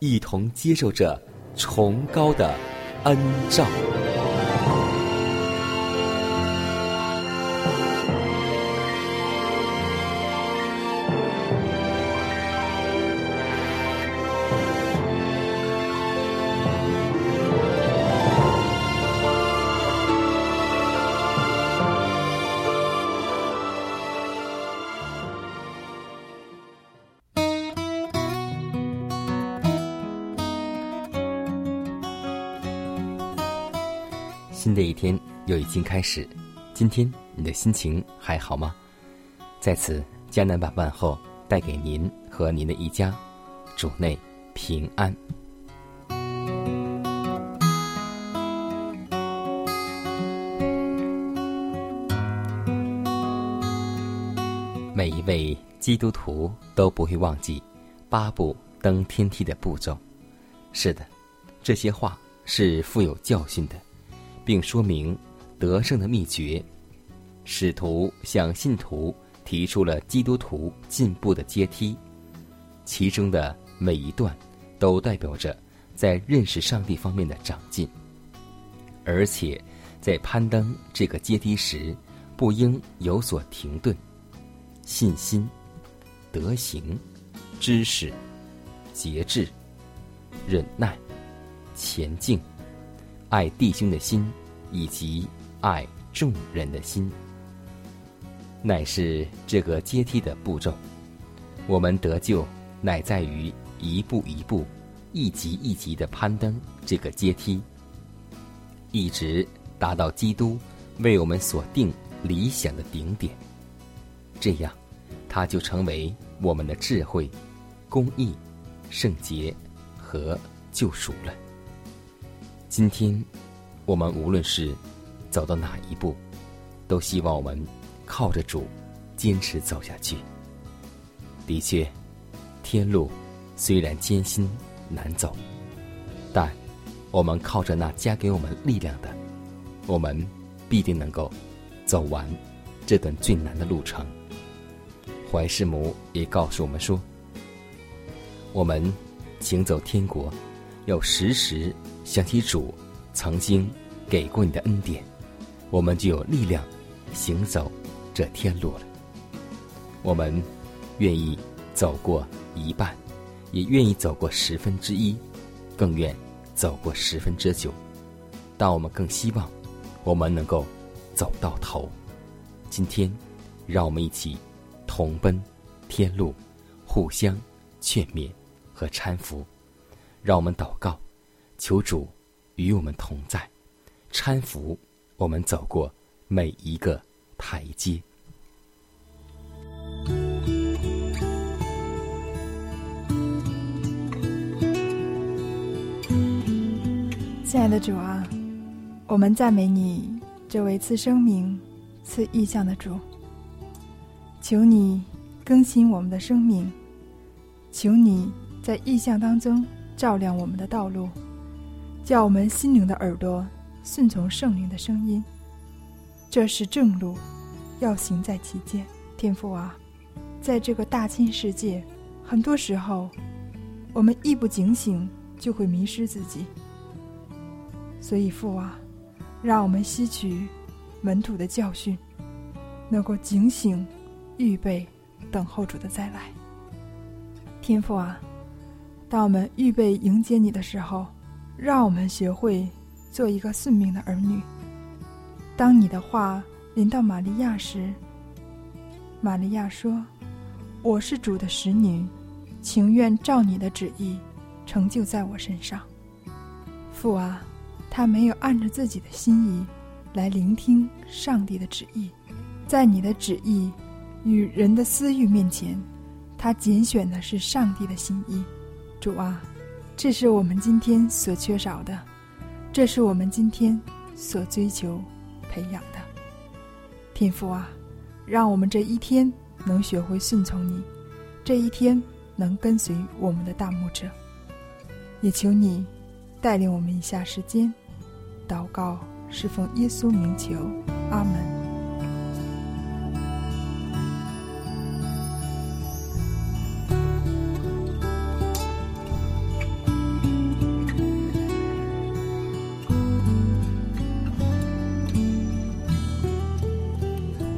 一同接受着崇高的恩照。又已经开始，今天你的心情还好吗？在此，江南把问候带给您和您的一家，主内平安。每一位基督徒都不会忘记八步登天梯的步骤。是的，这些话是富有教训的。并说明得胜的秘诀。使徒向信徒提出了基督徒进步的阶梯，其中的每一段都代表着在认识上帝方面的长进。而且，在攀登这个阶梯时，不应有所停顿。信心、德行、知识、节制、忍耐、前进。爱弟兄的心，以及爱众人的心，乃是这个阶梯的步骤。我们得救，乃在于一步一步、一级一级的攀登这个阶梯，一直达到基督为我们所定理想的顶点。这样，它就成为我们的智慧、公义、圣洁和救赎了。今天，我们无论是走到哪一步，都希望我们靠着主坚持走下去。的确，天路虽然艰辛难走，但我们靠着那加给我们力量的，我们必定能够走完这段最难的路程。怀师母也告诉我们说：“我们行走天国，要时时。”想起主曾经给过你的恩典，我们就有力量行走这天路了。我们愿意走过一半，也愿意走过十分之一，更愿走过十分之九。但我们更希望我们能够走到头。今天，让我们一起同奔天路，互相劝勉和搀扶。让我们祷告。求主与我们同在，搀扶我们走过每一个台阶。亲爱的主啊，我们赞美你，这位赐生命、赐意象的主。求你更新我们的生命，求你在意象当中照亮我们的道路。叫我们心灵的耳朵顺从圣灵的声音，这是正路，要行在其间。天父啊，在这个大千世界，很多时候，我们一不警醒就会迷失自己。所以父啊，让我们吸取门徒的教训，能够警醒、预备、等候主的再来。天父啊，当我们预备迎接你的时候，让我们学会做一个顺命的儿女。当你的话临到玛利亚时，玛利亚说：“我是主的使女，情愿照你的旨意成就在我身上。”父啊，他没有按着自己的心意来聆听上帝的旨意，在你的旨意与人的私欲面前，他拣选的是上帝的心意。主啊，这是我们今天所缺少的，这是我们今天所追求。培养的天赋啊，让我们这一天能学会顺从你，这一天能跟随我们的大牧者。也求你带领我们一下时间祷告，侍奉耶稣名求，阿门。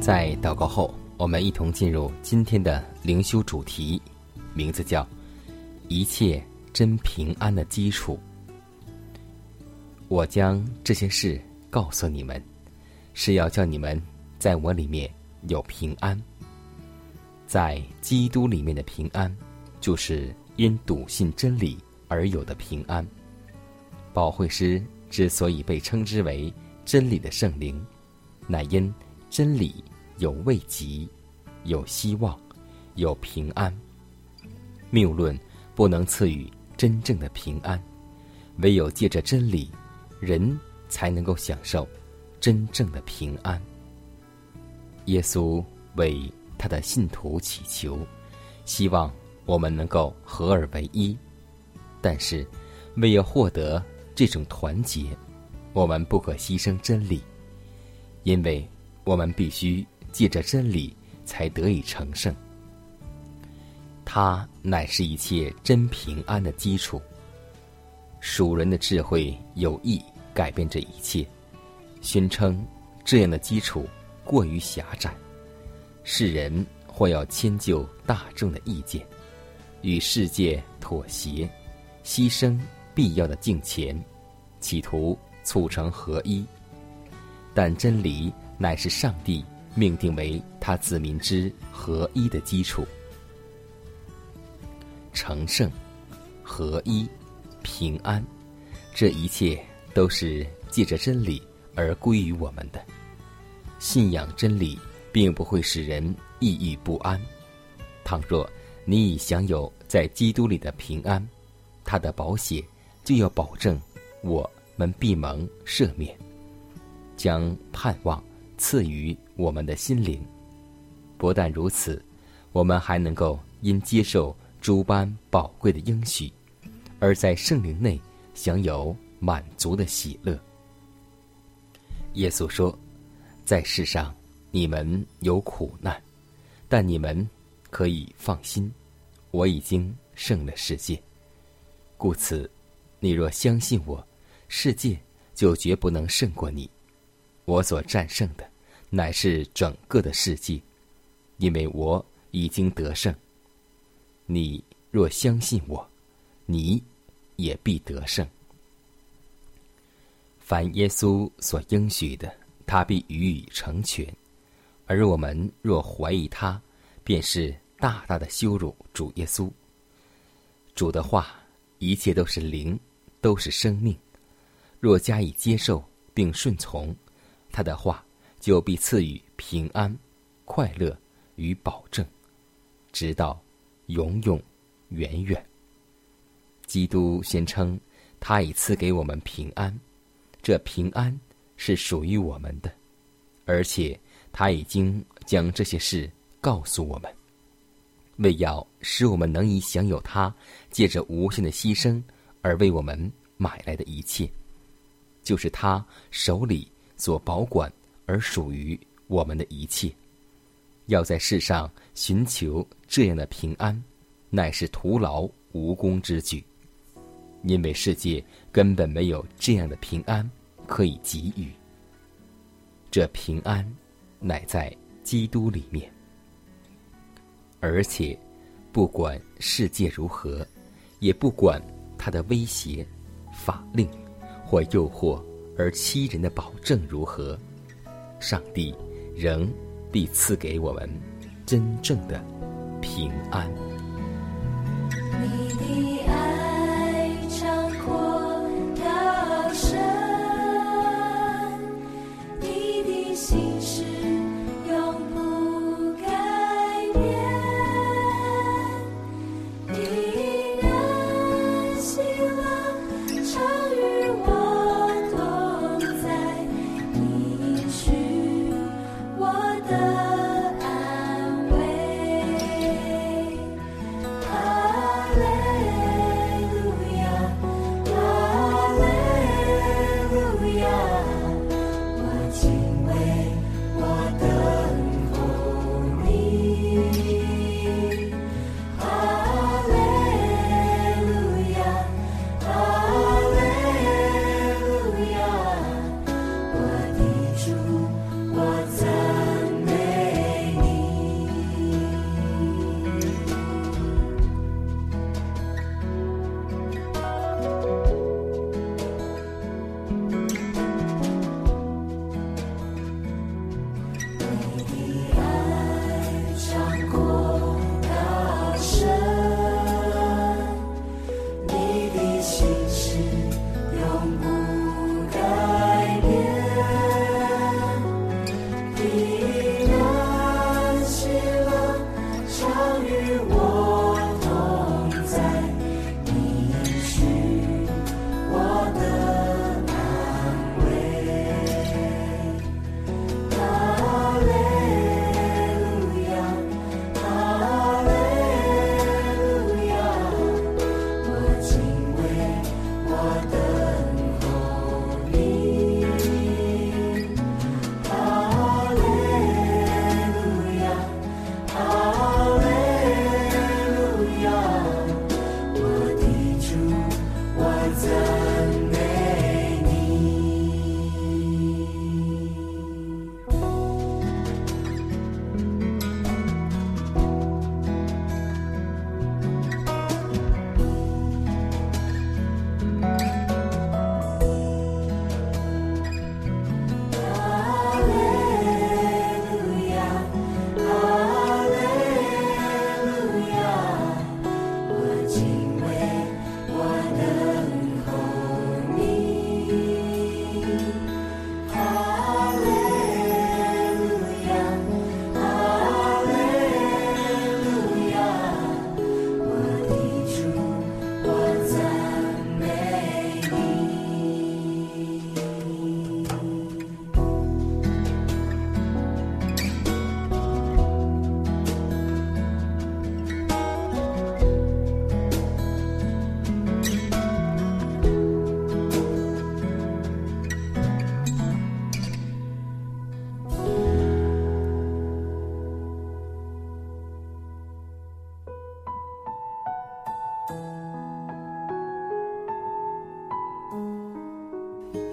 在祷告后，我们一同进入今天的灵修主题，名字叫“一切真平安的基础”。我将这些事告诉你们，是要叫你们在我里面有平安。在基督里面的平安，就是因笃信真理而有的平安。保惠师之所以被称之为真理的圣灵，乃因真理。有慰藉，有希望，有平安。谬论不能赐予真正的平安，唯有借着真理，人才能够享受真正的平安。耶稣为他的信徒祈求，希望我们能够合而为一。但是，为要获得这种团结，我们不可牺牲真理，因为我们必须。借着真理，才得以成圣。它乃是一切真平安的基础。属人的智慧有意改变这一切，宣称这样的基础过于狭窄。世人或要迁就大众的意见，与世界妥协，牺牲必要的敬虔，企图促成合一。但真理乃是上帝。命定为他子民之合一的基础，成圣、合一、平安，这一切都是借着真理而归于我们的。信仰真理，并不会使人抑郁不安。倘若你已享有在基督里的平安，他的保险就要保证我们必蒙赦免，将盼望。赐予我们的心灵。不但如此，我们还能够因接受诸般宝贵的应许，而在圣灵内享有满足的喜乐。耶稣说：“在世上你们有苦难，但你们可以放心，我已经胜了世界。故此，你若相信我，世界就绝不能胜过你。我所战胜的。”乃是整个的世界，因为我已经得胜。你若相信我，你也必得胜。凡耶稣所应许的，他必予以成全；而我们若怀疑他，便是大大的羞辱主耶稣。主的话，一切都是灵，都是生命。若加以接受并顺从他的话。就必赐予平安、快乐与保证，直到永永远远。基督宣称，他已赐给我们平安，这平安是属于我们的，而且他已经将这些事告诉我们，为要使我们能以享有他借着无限的牺牲而为我们买来的一切，就是他手里所保管。而属于我们的一切，要在世上寻求这样的平安，乃是徒劳无功之举，因为世界根本没有这样的平安可以给予。这平安乃在基督里面。而且，不管世界如何，也不管他的威胁、法令或诱惑而欺人的保证如何，上帝仍必赐给我们真正的平安。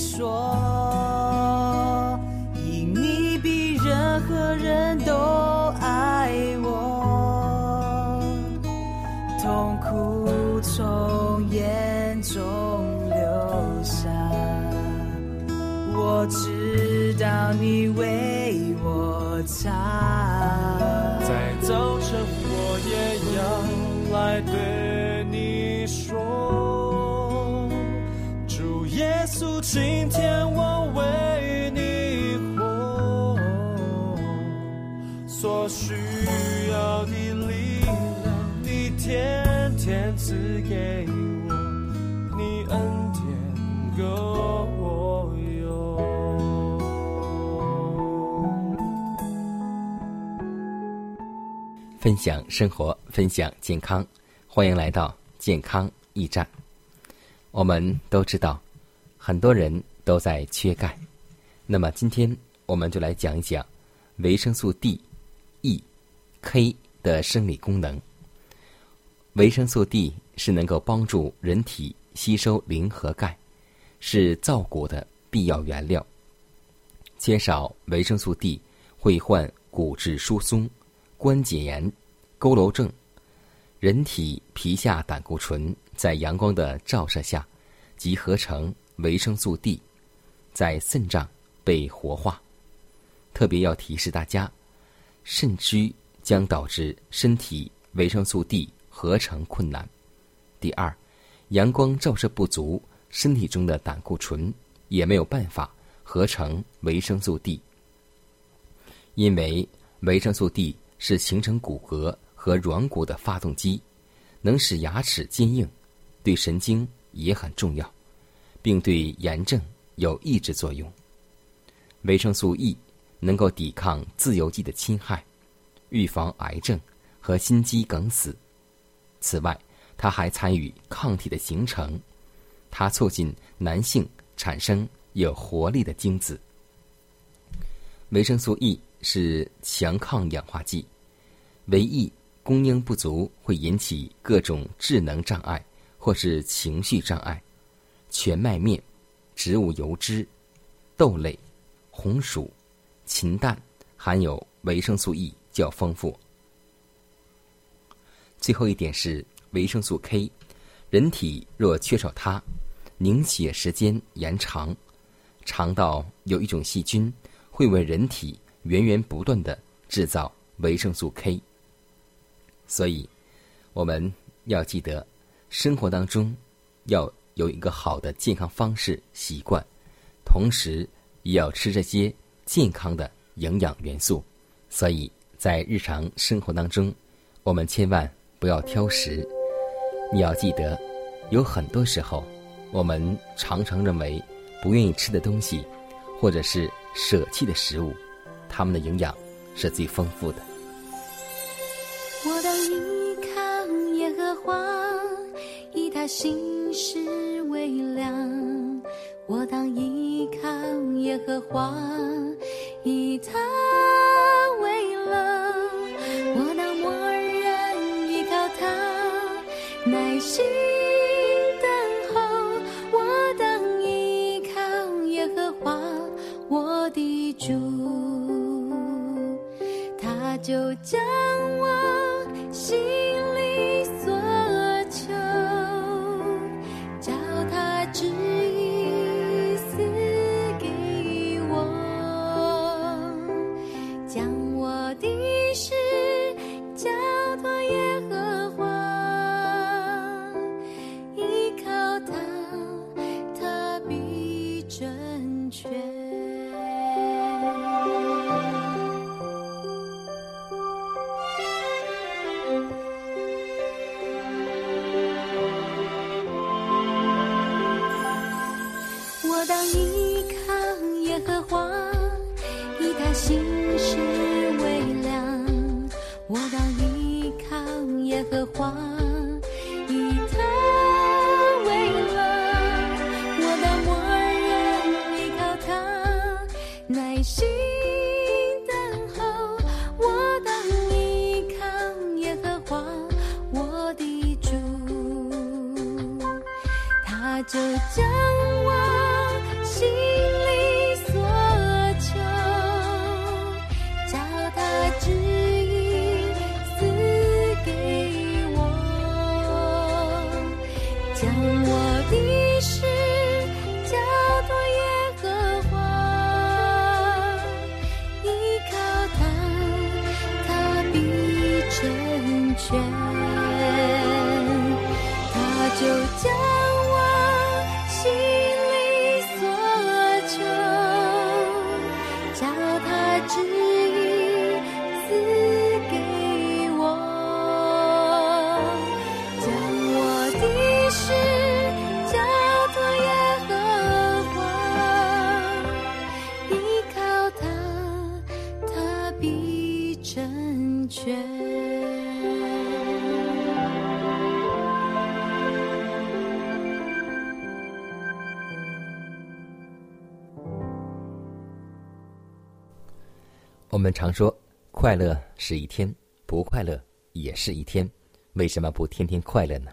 说，分享生活，分享健康，欢迎来到健康驿站。我们都知道。很多人都在缺钙，那么今天我们就来讲一讲维生素 D、E、K 的生理功能。维生素 D 是能够帮助人体吸收磷和钙，是造骨的必要原料。缺少维生素 D 会患骨质疏松、关节炎、佝偻症。人体皮下胆固醇在阳光的照射下即合成。维生素 D 在肾脏被活化，特别要提示大家，肾虚将导致身体维生素 D 合成困难。第二，阳光照射不足，身体中的胆固醇也没有办法合成维生素 D。因为维生素 D 是形成骨骼和软骨的发动机，能使牙齿坚硬，对神经也很重要。并对炎症有抑制作用。维生素 E 能够抵抗自由基的侵害，预防癌症和心肌梗死。此外，它还参与抗体的形成，它促进男性产生有活力的精子。维生素 E 是强抗氧化剂，维 E 供应不足会引起各种智能障碍或是情绪障碍。全麦面、植物油脂、豆类、红薯、禽蛋含有维生素 E 较丰富。最后一点是维生素 K，人体若缺少它，凝血时间延长，肠道有一种细菌会为人体源源不断的制造维生素 K。所以，我们要记得生活当中要。有一个好的健康方式习惯，同时也要吃这些健康的营养元素。所以在日常生活当中，我们千万不要挑食。你要记得，有很多时候，我们常常认为不愿意吃的东西，或者是舍弃的食物，它们的营养是最丰富的。我当依靠耶和华，以他心事。微凉，我当依靠耶和华，以他就将我心。我当依靠耶和华，以他心事微凉。我当依靠耶和华。们常说，快乐是一天，不快乐也是一天，为什么不天天快乐呢？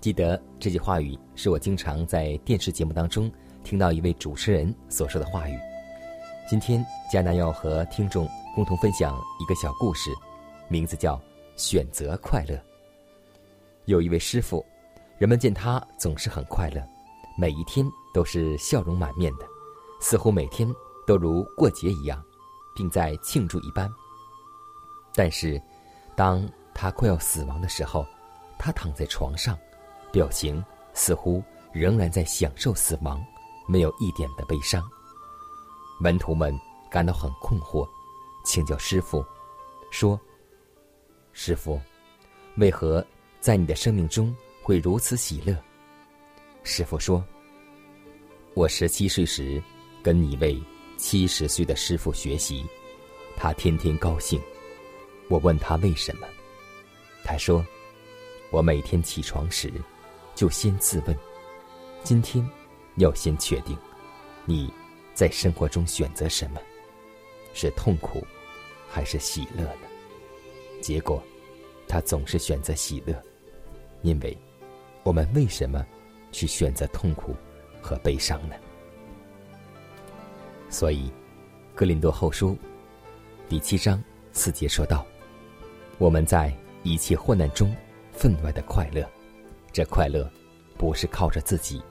记得这句话语是我经常在电视节目当中听到一位主持人所说的话语。今天，迦南要和听众共同分享一个小故事，名字叫《选择快乐》。有一位师傅，人们见他总是很快乐，每一天都是笑容满面的，似乎每天都如过节一样。并在庆祝一般。但是，当他快要死亡的时候，他躺在床上，表情似乎仍然在享受死亡，没有一点的悲伤。门徒们感到很困惑，请教师傅，说：“师傅，为何在你的生命中会如此喜乐？”师傅说：“我十七岁时，跟一位。”七十岁的师傅学习，他天天高兴。我问他为什么，他说：“我每天起床时，就先自问：今天要先确定，你在生活中选择什么，是痛苦还是喜乐呢？结果，他总是选择喜乐，因为我们为什么去选择痛苦和悲伤呢？”所以，《哥林多后书》第七章四节说道：“我们在一切患难中分外的快乐，这快乐不是靠着自己，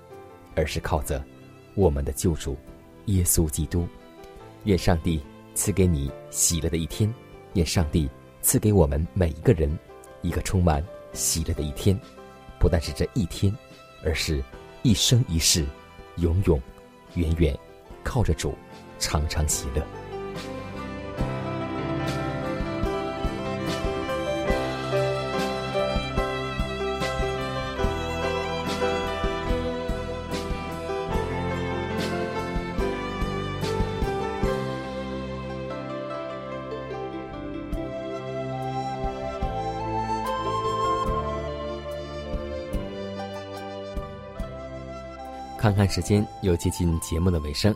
而是靠着我们的救主耶稣基督。愿上帝赐给你喜乐的一天，愿上帝赐给我们每一个人一个充满喜乐的一天，不但是这一天，而是一生一世，永永远远靠着主。”常常喜乐。看看时间，又接近节目的尾声。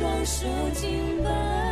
双手紧抱